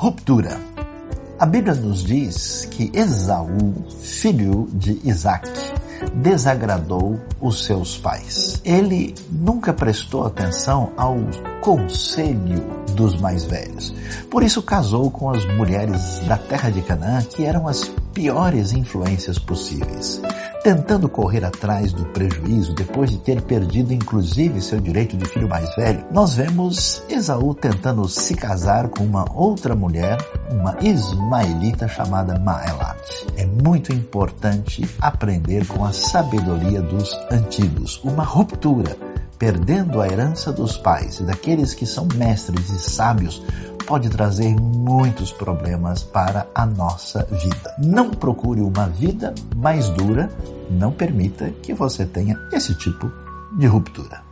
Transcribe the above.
Ruptura. A Bíblia nos diz que Esaú, filho de Isaac, desagradou os seus pais. Ele nunca prestou atenção ao conselho dos mais velhos. Por isso casou com as mulheres da terra de Canaã, que eram as piores influências possíveis tentando correr atrás do prejuízo depois de ter perdido inclusive seu direito de filho mais velho, nós vemos Esaú tentando se casar com uma outra mulher, uma ismaelita chamada Maelat. É muito importante aprender com a sabedoria dos antigos, uma ruptura perdendo a herança dos pais e daqueles que são mestres e sábios, pode trazer muitos problemas para a nossa vida. Não procure uma vida mais dura, não permita que você tenha esse tipo de ruptura.